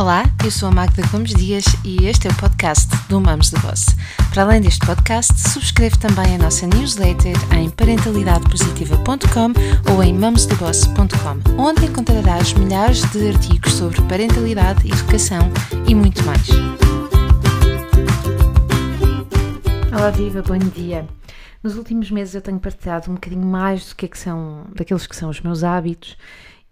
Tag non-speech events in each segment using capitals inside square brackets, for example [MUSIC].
Olá, eu sou a Magda Gomes Dias e este é o podcast do Mamos de Boss. Para além deste podcast, subscreve também a nossa newsletter em parentalidadepositiva.com ou em mamosdeboss.com, onde encontrarás milhares de artigos sobre parentalidade, educação e muito mais. Olá, viva, bom dia. Nos últimos meses eu tenho partilhado um bocadinho mais do que, é que são, daqueles que são os meus hábitos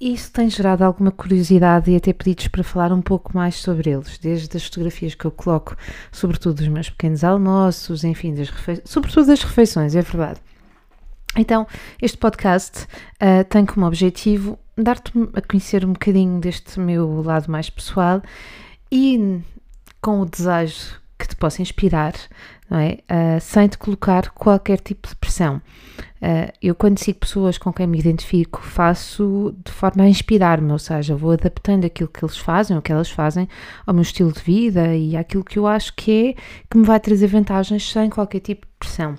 isso tem gerado alguma curiosidade e até pedidos para falar um pouco mais sobre eles, desde as fotografias que eu coloco, sobretudo dos meus pequenos almoços, enfim, das sobretudo das refeições, é verdade. Então, este podcast uh, tem como objetivo dar-te a conhecer um bocadinho deste meu lado mais pessoal e com o desejo que te possa inspirar é? Uh, sem te colocar qualquer tipo de pressão. Uh, eu, quando sigo pessoas com quem me identifico, faço de forma a inspirar-me, ou seja, vou adaptando aquilo que eles fazem, o que elas fazem, ao meu estilo de vida e àquilo que eu acho que é que me vai trazer vantagens sem qualquer tipo de pressão.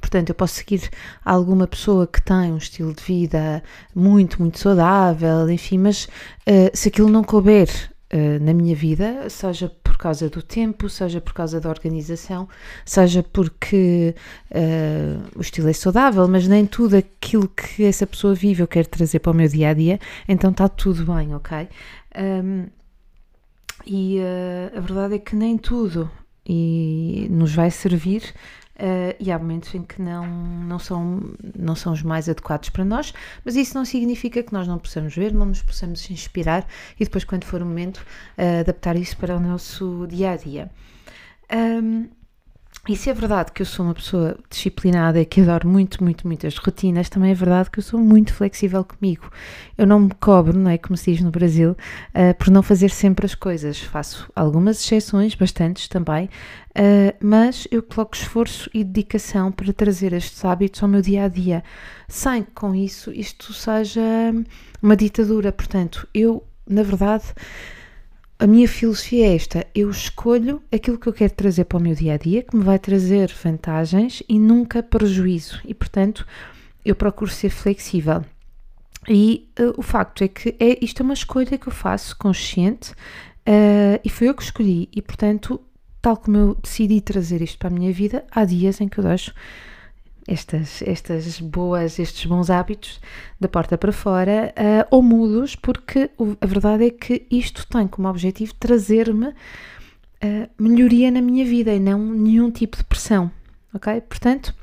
Portanto, eu posso seguir alguma pessoa que tem um estilo de vida muito, muito saudável, enfim, mas uh, se aquilo não couber na minha vida, seja por causa do tempo, seja por causa da organização, seja porque uh, o estilo é saudável, mas nem tudo aquilo que essa pessoa vive eu quero trazer para o meu dia a dia, então está tudo bem, ok? Um, e uh, a verdade é que nem tudo e nos vai servir Uh, e há momentos em que não, não, são, não são os mais adequados para nós, mas isso não significa que nós não possamos ver, não nos possamos inspirar e depois, quando for o momento, uh, adaptar isso para o nosso dia a dia. Um, e se é verdade que eu sou uma pessoa disciplinada e que adoro muito, muito, muitas rotinas, também é verdade que eu sou muito flexível comigo. Eu não me cobro, não é como se diz no Brasil, uh, por não fazer sempre as coisas. Faço algumas exceções, bastantes também, uh, mas eu coloco esforço e dedicação para trazer estes hábitos ao meu dia a dia, sem que com isso isto seja uma ditadura. Portanto, eu, na verdade a minha filosofia é esta: eu escolho aquilo que eu quero trazer para o meu dia a dia, que me vai trazer vantagens e nunca prejuízo, e portanto eu procuro ser flexível. E uh, o facto é que é, isto é uma escolha que eu faço consciente uh, e foi eu que escolhi, e portanto, tal como eu decidi trazer isto para a minha vida, há dias em que eu deixo estas, estas boas, estes bons hábitos da porta para fora uh, ou mudos, porque a verdade é que isto tem como objetivo trazer-me uh, melhoria na minha vida e não nenhum tipo de pressão, ok? Portanto,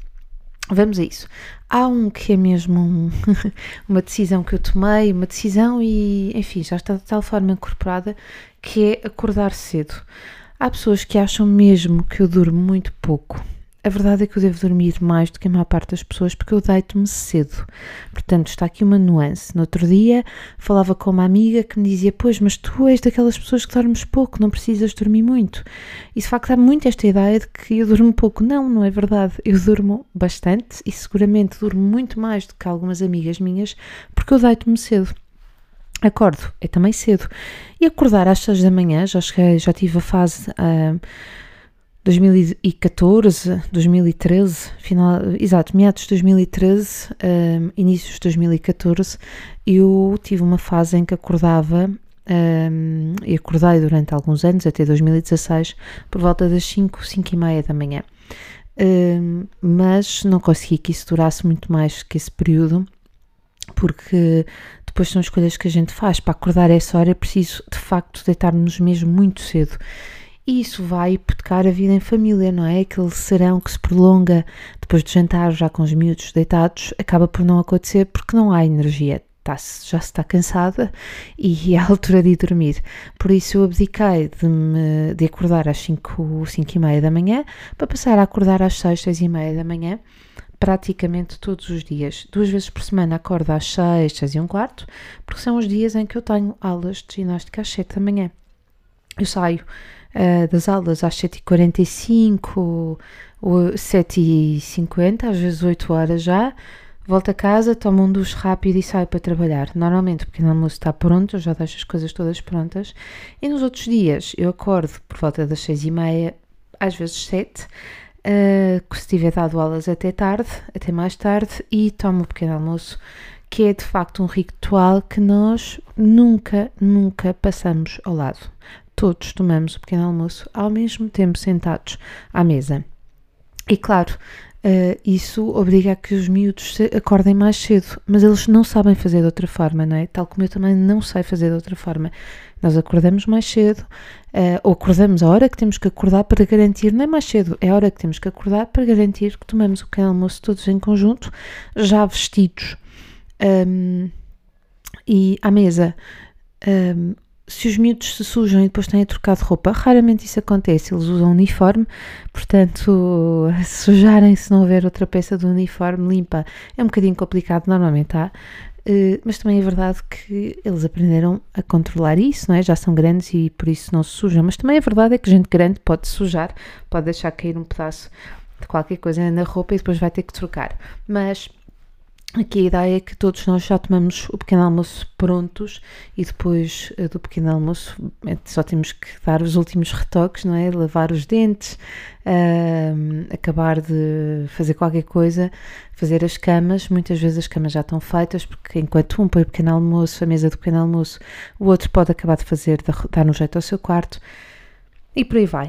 vamos a isso. Há um que é mesmo um, [LAUGHS] uma decisão que eu tomei, uma decisão e, enfim, já está de tal forma incorporada que é acordar cedo. Há pessoas que acham mesmo que eu durmo muito pouco a verdade é que eu devo dormir mais do que a maior parte das pessoas porque eu deito-me cedo. Portanto, está aqui uma nuance. No outro dia falava com uma amiga que me dizia: Pois, mas tu és daquelas pessoas que dormes pouco, não precisas dormir muito. E de facto há muito esta ideia de que eu durmo pouco. Não, não é verdade. Eu durmo bastante e seguramente durmo muito mais do que algumas amigas minhas porque eu deito-me cedo. Acordo, é também cedo. E acordar às 6 da manhã, já cheguei, já tive a fase. Uh, 2014, 2013, final, exato, meados de 2013, um, inícios de 2014, eu tive uma fase em que acordava um, e acordei durante alguns anos, até 2016, por volta das 5, 5 e meia da manhã. Um, mas não consegui que isso durasse muito mais que esse período, porque depois são escolhas que a gente faz. Para acordar essa hora é preciso, de facto, deitar-nos mesmo muito cedo. E isso vai hipotecar a vida em família, não é? Aquele serão que se prolonga depois de jantar, já com os miúdos deitados, acaba por não acontecer porque não há energia. Está já se está cansada e [LAUGHS] é a altura de ir dormir. Por isso eu abdiquei de, me, de acordar às 5, 5 e meia da manhã para passar a acordar às 6, 6 e meia da manhã praticamente todos os dias. Duas vezes por semana acordo às 6, 6 e um quarto, porque são os dias em que eu tenho aulas de ginástica às 7 da manhã. Eu saio uh, das aulas às 7h45 ou 7h50, às vezes 8 horas já. Volto a casa, tomo um duche rápido e saio para trabalhar. Normalmente o pequeno almoço está pronto, eu já deixo as coisas todas prontas. E nos outros dias eu acordo por volta das 6h30, às vezes 7 Uh, se tiver dado aulas até tarde, até mais tarde, e tomo o pequeno almoço que é de facto um ritual que nós nunca, nunca passamos ao lado. Todos tomamos o pequeno almoço ao mesmo tempo sentados à mesa. E claro, Uh, isso obriga a que os miúdos acordem mais cedo, mas eles não sabem fazer de outra forma, não é? Tal como eu também não sei fazer de outra forma. Nós acordamos mais cedo, uh, ou acordamos a hora que temos que acordar para garantir, não é mais cedo, é a hora que temos que acordar para garantir que tomamos o pequeno almoço todos em conjunto, já vestidos um, e à mesa. Um, se os miúdos se sujam e depois têm a trocar de roupa, raramente isso acontece, eles usam uniforme, portanto, [LAUGHS] se sujarem se não houver outra peça do uniforme limpa é um bocadinho complicado, normalmente há, uh, mas também é verdade que eles aprenderam a controlar isso, não é? já são grandes e por isso não se sujam, mas também é verdade é que gente grande pode sujar, pode deixar cair um pedaço de qualquer coisa na roupa e depois vai ter que trocar, mas Aqui a ideia é que todos nós já tomamos o pequeno almoço prontos e depois eh, do pequeno almoço eh, só temos que dar os últimos retoques, não é? Lavar os dentes, uh, acabar de fazer qualquer coisa, fazer as camas. Muitas vezes as camas já estão feitas porque enquanto um põe o pequeno almoço, a mesa do pequeno almoço, o outro pode acabar de fazer, dar no jeito ao seu quarto e por aí vai.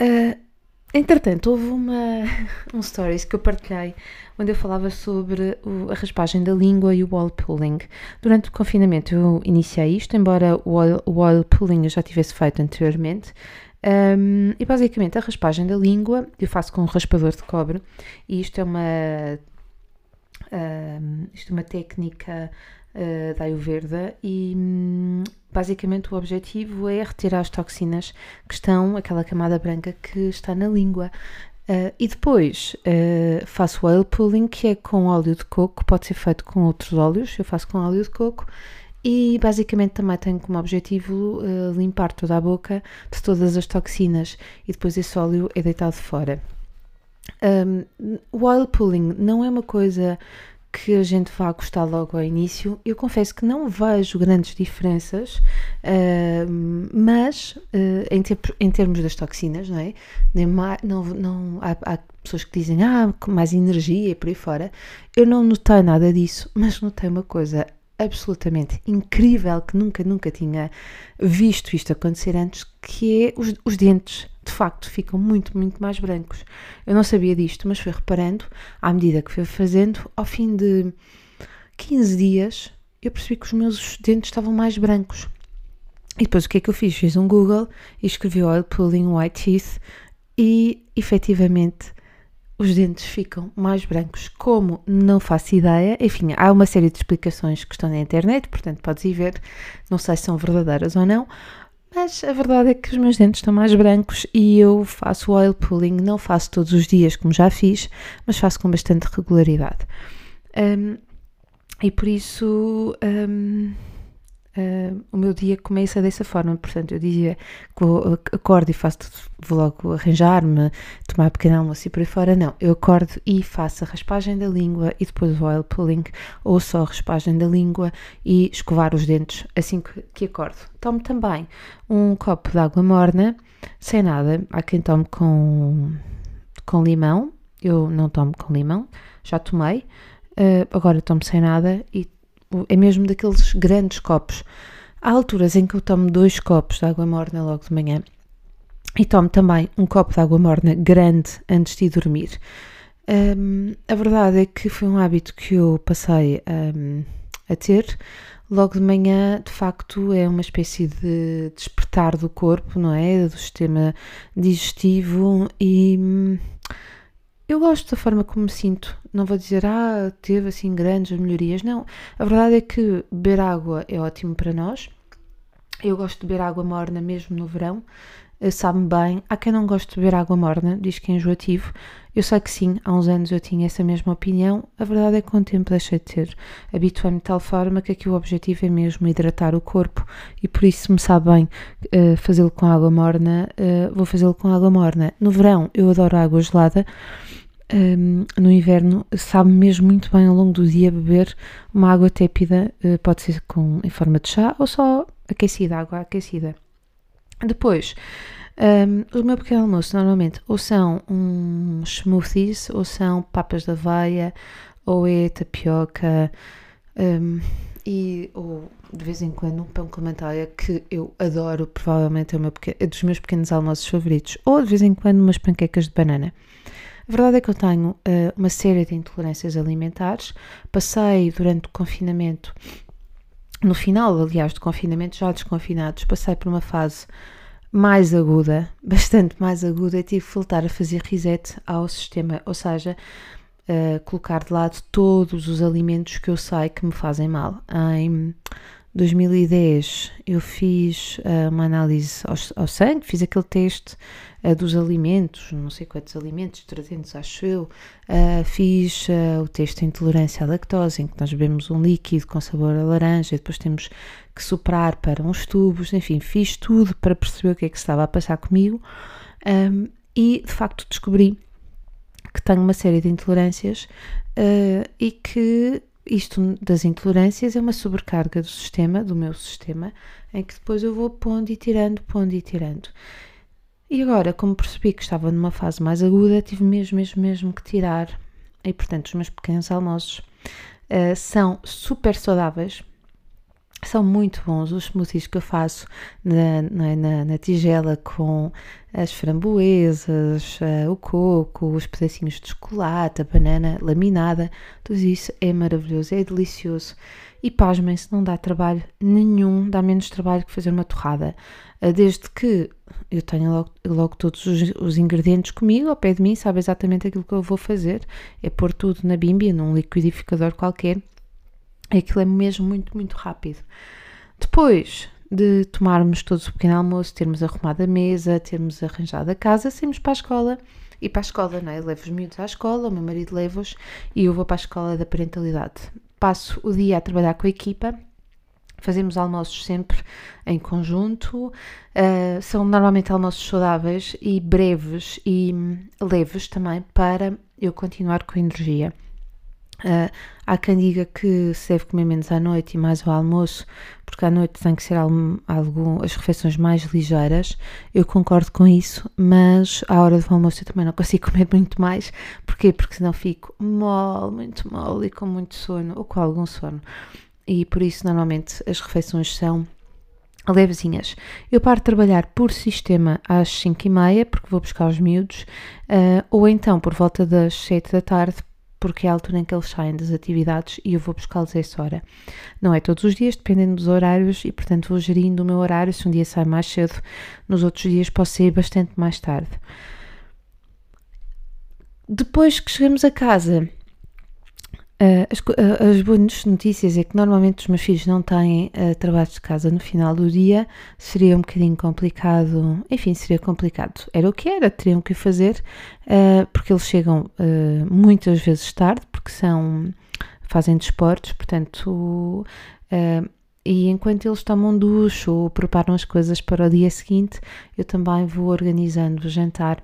Uh, Entretanto, houve uma, [LAUGHS] um stories que eu partilhei onde eu falava sobre o, a raspagem da língua e o wall pulling. Durante o confinamento eu iniciei isto, embora o wall, o pulling eu já tivesse feito anteriormente. Um, e basicamente a raspagem da língua eu faço com um raspador de cobre e isto é uma, um, isto é uma técnica uh, da Ayurveda e um, basicamente o objetivo é retirar as toxinas que estão, aquela camada branca que está na língua. Uh, e depois uh, faço oil pulling, que é com óleo de coco, pode ser feito com outros óleos, eu faço com óleo de coco. E basicamente também tenho como objetivo uh, limpar toda a boca de todas as toxinas e depois esse óleo é deitado fora. Um, o oil pulling não é uma coisa que a gente vá gostar logo ao início. Eu confesso que não vejo grandes diferenças, uh, mas uh, em, ter, em, termos das toxinas, não é? Não, não, há, há, pessoas que dizem, ah, mais energia e por aí fora. Eu não notei nada disso, mas notei uma coisa absolutamente incrível que nunca, nunca tinha visto isto acontecer antes, que é os, os dentes de facto ficam muito, muito mais brancos. Eu não sabia disto, mas fui reparando à medida que fui fazendo, ao fim de 15 dias, eu percebi que os meus dentes estavam mais brancos. E depois o que é que eu fiz? Fiz um Google e escrevi Oil Pulling White Teeth e efetivamente os dentes ficam mais brancos. Como não faço ideia, enfim, há uma série de explicações que estão na internet, portanto podes ir ver, não sei se são verdadeiras ou não, mas a verdade é que os meus dentes estão mais brancos e eu faço oil pulling, não faço todos os dias como já fiz, mas faço com bastante regularidade. Um, e por isso um, uh, o meu dia começa dessa forma. Portanto, eu dizia que acordo e faço vou logo arranjar-me, tomar pequeno almoço e por aí fora. Não, eu acordo e faço a raspagem da língua e depois o oil pulling, ou só a raspagem da língua e escovar os dentes assim que, que acordo. Tomo também um copo de água morna, sem nada. Há quem tome com, com limão, eu não tomo com limão, já tomei. Uh, agora tomo sem nada e é mesmo daqueles grandes copos. Há alturas em que eu tomo dois copos de água morna logo de manhã e tomo também um copo de água morna grande antes de ir dormir. Um, a verdade é que foi um hábito que eu passei um, a ter. Logo de manhã, de facto, é uma espécie de despertar do corpo, não é? Do sistema digestivo e hum, eu gosto da forma como me sinto. Não vou dizer, ah, teve assim grandes melhorias. Não. A verdade é que beber água é ótimo para nós. Eu gosto de beber água morna mesmo no verão. Eh, sabe-me bem. Há quem não goste de beber água morna, diz que é enjoativo. Eu sei que sim, há uns anos eu tinha essa mesma opinião. A verdade é que com o tempo deixei de ter. Habituei-me de tal forma que aqui o objetivo é mesmo hidratar o corpo e por isso me sabe bem uh, fazê-lo com água morna, uh, vou fazê-lo com água morna. No verão eu adoro água gelada um, no inverno sabe mesmo muito bem ao longo do dia beber uma água tépida, uh, pode ser com, em forma de chá ou só aquecida, água aquecida. Depois, um, o meu pequeno almoço normalmente ou são uns smoothies, ou são papas da aveia, ou é tapioca, Um, e ou de vez em quando um pão com manteiga que eu adoro, provavelmente é, meu, é dos meus pequenos almoços favoritos, ou de vez em quando umas panquecas de banana. A verdade é que eu tenho uh, uma série de intolerâncias alimentares. Passei durante o confinamento, no final, aliás, do confinamento, já desconfinados, passei por uma fase mais aguda, [LAUGHS] bastante mais aguda, e tive que voltar a fazer reset ao sistema, ou seja, uh, colocar de lado todos os alimentos que eu sei que me fazem mal. Em 2010 eu fiz uh, uma análise ao, ao, sangue, fiz aquele teste dos alimentos, não sei quantos alimentos, 300 acho eu, uh, fiz o teste de intolerância à lactose, em que nós bebemos um líquido com sabor a laranja e depois temos que soprar para uns tubos, enfim, fiz tudo para perceber o que é que estava a passar comigo um, e de facto descobri que tenho uma série de intolerâncias e que isto das intolerâncias é uma sobrecarga do sistema, do meu sistema, em que depois eu vou pondo e tirando, pondo e tirando. E agora, como percebi que estava numa fase mais aguda, tive mesmo, mesmo, mesmo que tirar. E portanto, os meus pequenos almoços uh, são super saudáveis, são muito bons os smoothies que eu faço na, na, na tigela com as framboesas, uh, o coco, os pedacinhos de chocolate, a banana laminada, tudo isso é maravilhoso, é delicioso. E pasmem-se, não dá trabalho nenhum, dá menos trabalho que fazer uma torrada. Uh, desde que eu tenha logo, logo todos os, os, ingredientes comigo, ao pé de mim, sabe exatamente aquilo que eu vou fazer, é pôr tudo na bimbi, num liquidificador qualquer, Aquilo é mesmo muito, muito rápido. Depois de tomarmos todos o pequeno almoço, termos arrumado a mesa, termos arranjado a casa, saímos para a escola. E para a escola, não é? Eu levo os miúdos à escola, o meu marido leva-os e eu vou para a escola da parentalidade. Passo o dia a trabalhar com a equipa, fazemos almoços sempre em conjunto, uh, são normalmente almoços saudáveis e breves e leves também para eu continuar com energia. Uh, há quem diga que se deve comer menos à noite e mais ao almoço, porque à noite tem que ser algo, algo, as refeições mais ligeiras. Eu concordo com isso, mas à hora do almoço eu também não consigo [LAUGHS] comer muito mais. Porquê? Porque senão fico mole, muito mole e com muito sono, ou com algum sono. E por isso, normalmente, as refeições são levezinhas. Eu paro de trabalhar por sistema às 5 e meia, porque vou buscar os miúdos, uh, ou então por volta das 7 da tarde, porque é a altura em que eles saem das atividades e eu vou buscá-los a essa hora. Não é todos os dias, dependendo dos horários, e portanto vou gerindo o meu horário. Se um dia sai mais cedo, nos outros dias posso sair bastante mais tarde. Depois que chegamos a casa, Uh, as, uh, as, boas notícias é que normalmente os meus filhos não têm uh, trabalhos de casa no final do dia, seria um bocadinho complicado, enfim, seria complicado. Era o que era, teriam que fazer, porque eles chegam muitas vezes tarde, porque são, fazem desportos, portanto, e enquanto eles tomam ducho ou preparam as coisas para o dia seguinte, eu também vou organizando o jantar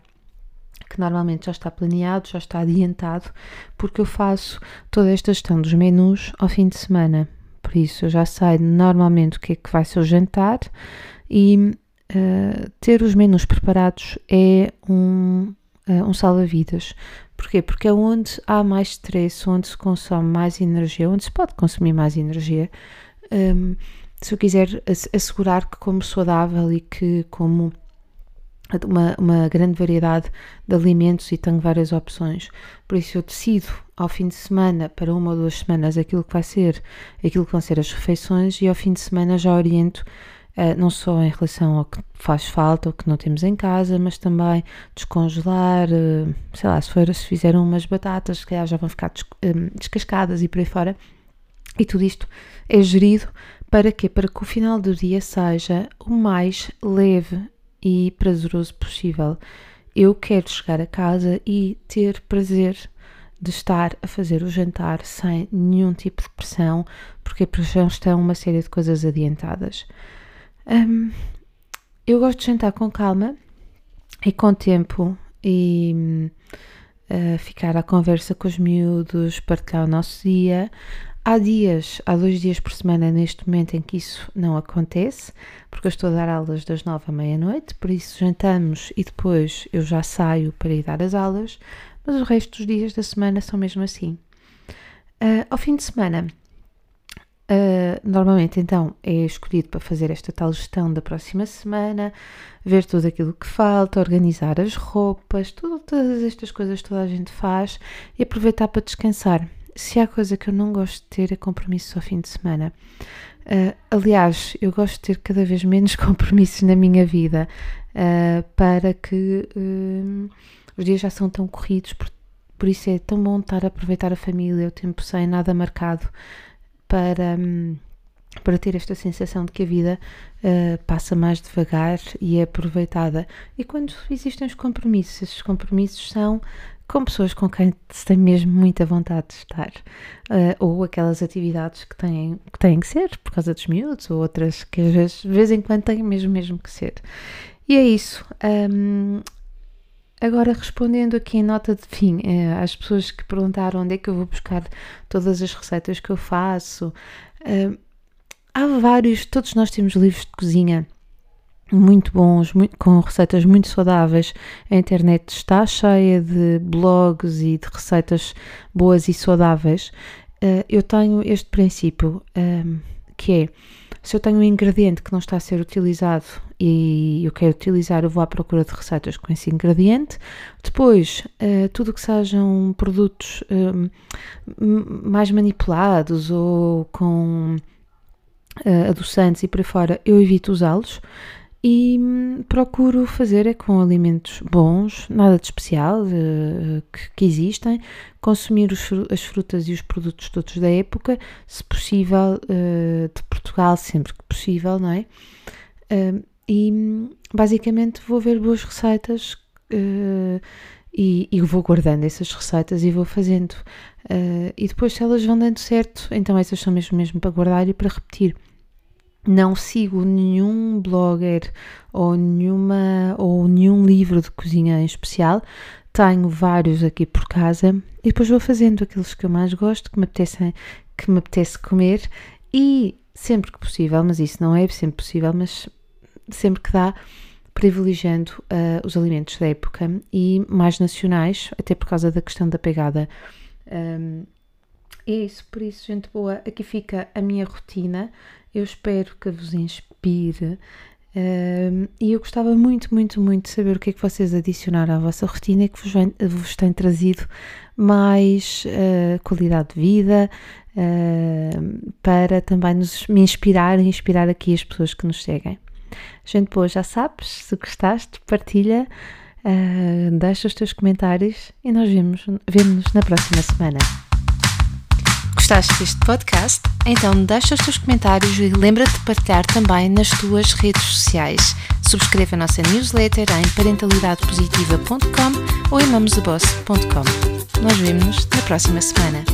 que normalmente já está planeado, já está adiantado, porque eu faço toda esta gestão dos menus ao fim de semana. Por isso, eu já sei normalmente o que é que vai ser o jantar e uh, ter os menus preparados é um, uh, um salva-vidas. Porquê? Porque é onde há mais stress, onde se consome mais energia, onde se pode consumir mais energia. Um, ehm, se eu quiser assegurar que como saudável e que como uma, uma grande variedade de alimentos e tenho várias opções. Por isso eu decido ao fim de semana, para uma ou duas semanas, aquilo que vai ser, aquilo que vão ser as refeições e ao fim de semana já oriento uh, não só em relação ao que faz falta, ou que não temos em casa, mas também descongelar, uh, sei lá, se, for, se fizeram umas batatas, que já vão ficar des, um, descascadas e por aí fora. E tudo isto é gerido para quê? Para que o final do dia seja o mais leve e prazeroso possível. Eu quero chegar a casa e ter prazer de estar a fazer o jantar sem nenhum tipo de pressão, porque já estão uma série de coisas adiantadas. Um, eu gosto de jantar com calma e com tempo e uh, ficar à conversa com os miúdos, partilhar o nosso dia. Há dias, há dois dias por semana neste momento em que isso não acontece, porque eu estou a dar aulas das nove à meia-noite, por isso jantamos e depois eu já saio para ir dar as aulas, mas o resto dos dias da semana são mesmo assim. Uh, ao fim de semana, Uh, normalmente, então, é escolhido para fazer esta tal gestão da próxima semana, ver tudo aquilo que falta, organizar as roupas, tudo, todas estas coisas toda a gente faz e aproveitar para descansar. Se há coisa que eu não gosto de ter é compromissos ao fim de semana. Uh, aliás, eu gosto de ter cada vez menos [LAUGHS] compromissos na minha vida uh, para que uh, os dias já são tão corridos, por, por, isso é tão bom estar a aproveitar a família, o tempo sem nada marcado para. Um, para ter esta sensação de que a vida uh, passa mais devagar e é aproveitada. E quando existem os compromissos, esses compromissos são com pessoas com quem se tem mesmo muita vontade de estar, uh, ou aquelas atividades que têm, que têm que ser por causa dos miúdos, ou outras que às vezes, de vez em quando têm mesmo, mesmo que ser. E é isso. Um, agora, respondendo aqui em nota de fim uh, às pessoas que perguntaram onde é que eu vou buscar todas as receitas que eu faço, há vários, todos nós temos livros de cozinha muito bons, muito, com receitas muito saudáveis. A internet está cheia de blogs e de receitas boas e saudáveis. Uh, eu tenho este princípio um, ehm, que é se eu tenho um ingrediente que não está a ser utilizado e eu quero utilizar, eu vou à procura de receitas com esse ingrediente. Depois, uh, tudo que sejam produtos um, ehm, mais manipulados ou com uh, adoçantes e por aí fora, eu evito usá-los e hum, procuro fazer é com alimentos bons, nada de especial uh, que, que, existem, consumir os, as frutas e os produtos todos da época, se possível uh, de Portugal, sempre que possível, não é? Uh, e hum, basicamente vou ver boas receitas e, e, vou guardando essas receitas e vou fazendo. e depois, se elas vão dando certo, então essas são mesmo, mesmo para guardar e para repetir não sigo nenhum blogger ou, nenhuma, ou nenhum livro de cozinha em especial. Tenho vários aqui por casa e depois vou fazendo aqueles que eu mais gosto, que me, apetecem, que me apetece comer e sempre que possível, mas isso não é sempre possível, mas sempre que dá, privilegiando uh, os alimentos da época e mais nacionais, até por causa da questão da pegada. Um, é isso, por isso, gente boa, aqui fica a minha rotina. Eu espero que vos inspire. Uh, e eu gostava muito, muito, muito de saber o que é que vocês adicionaram à vossa rotina e que vos, vem, vos tem trazido mais uh, qualidade de vida uh, para também nos, me inspirar e inspirar aqui as pessoas que nos seguem. Gente boa, já sabes, se gostaste, partilha, deixa os teus comentários e nós vemos, vemos na próxima semana. Gostaste deste podcast? Então deixa os teus comentários e lembra-te de partilhar também nas tuas redes sociais. Subscreve a nossa newsletter em parentalidadepositiva.com ou em mamosdaboss.com. Nós vemos-nos na próxima semana.